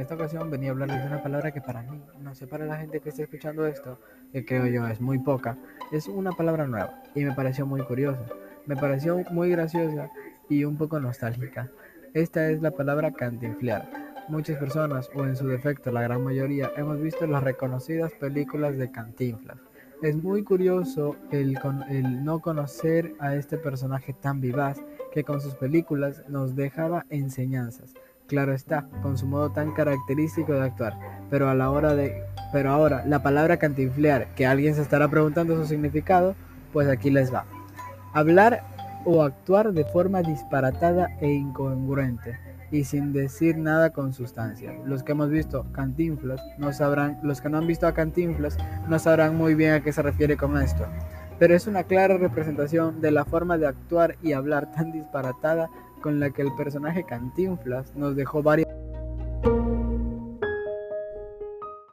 esta ocasión venía a hablarles de una palabra que para mí, no sé, para la gente que esté escuchando esto, que creo yo es muy poca, es una palabra nueva y me pareció muy curiosa, me pareció muy graciosa y un poco nostálgica. Esta es la palabra cantinflear. Muchas personas, o en su defecto la gran mayoría, hemos visto las reconocidas películas de Cantinflas. Es muy curioso el, el no conocer a este personaje tan vivaz que con sus películas nos dejaba enseñanzas. Claro está, con su modo tan característico de actuar, pero a la hora de pero ahora la palabra cantinflear, que alguien se estará preguntando su significado, pues aquí les va. Hablar o actuar de forma disparatada e incongruente y sin decir nada con sustancia. Los que hemos visto Cantinflas no sabrán, los que no han visto a Cantinflas no sabrán muy bien a qué se refiere con esto. Pero es una clara representación de la forma de actuar y hablar tan disparatada con la que el personaje Cantinflas nos dejó varios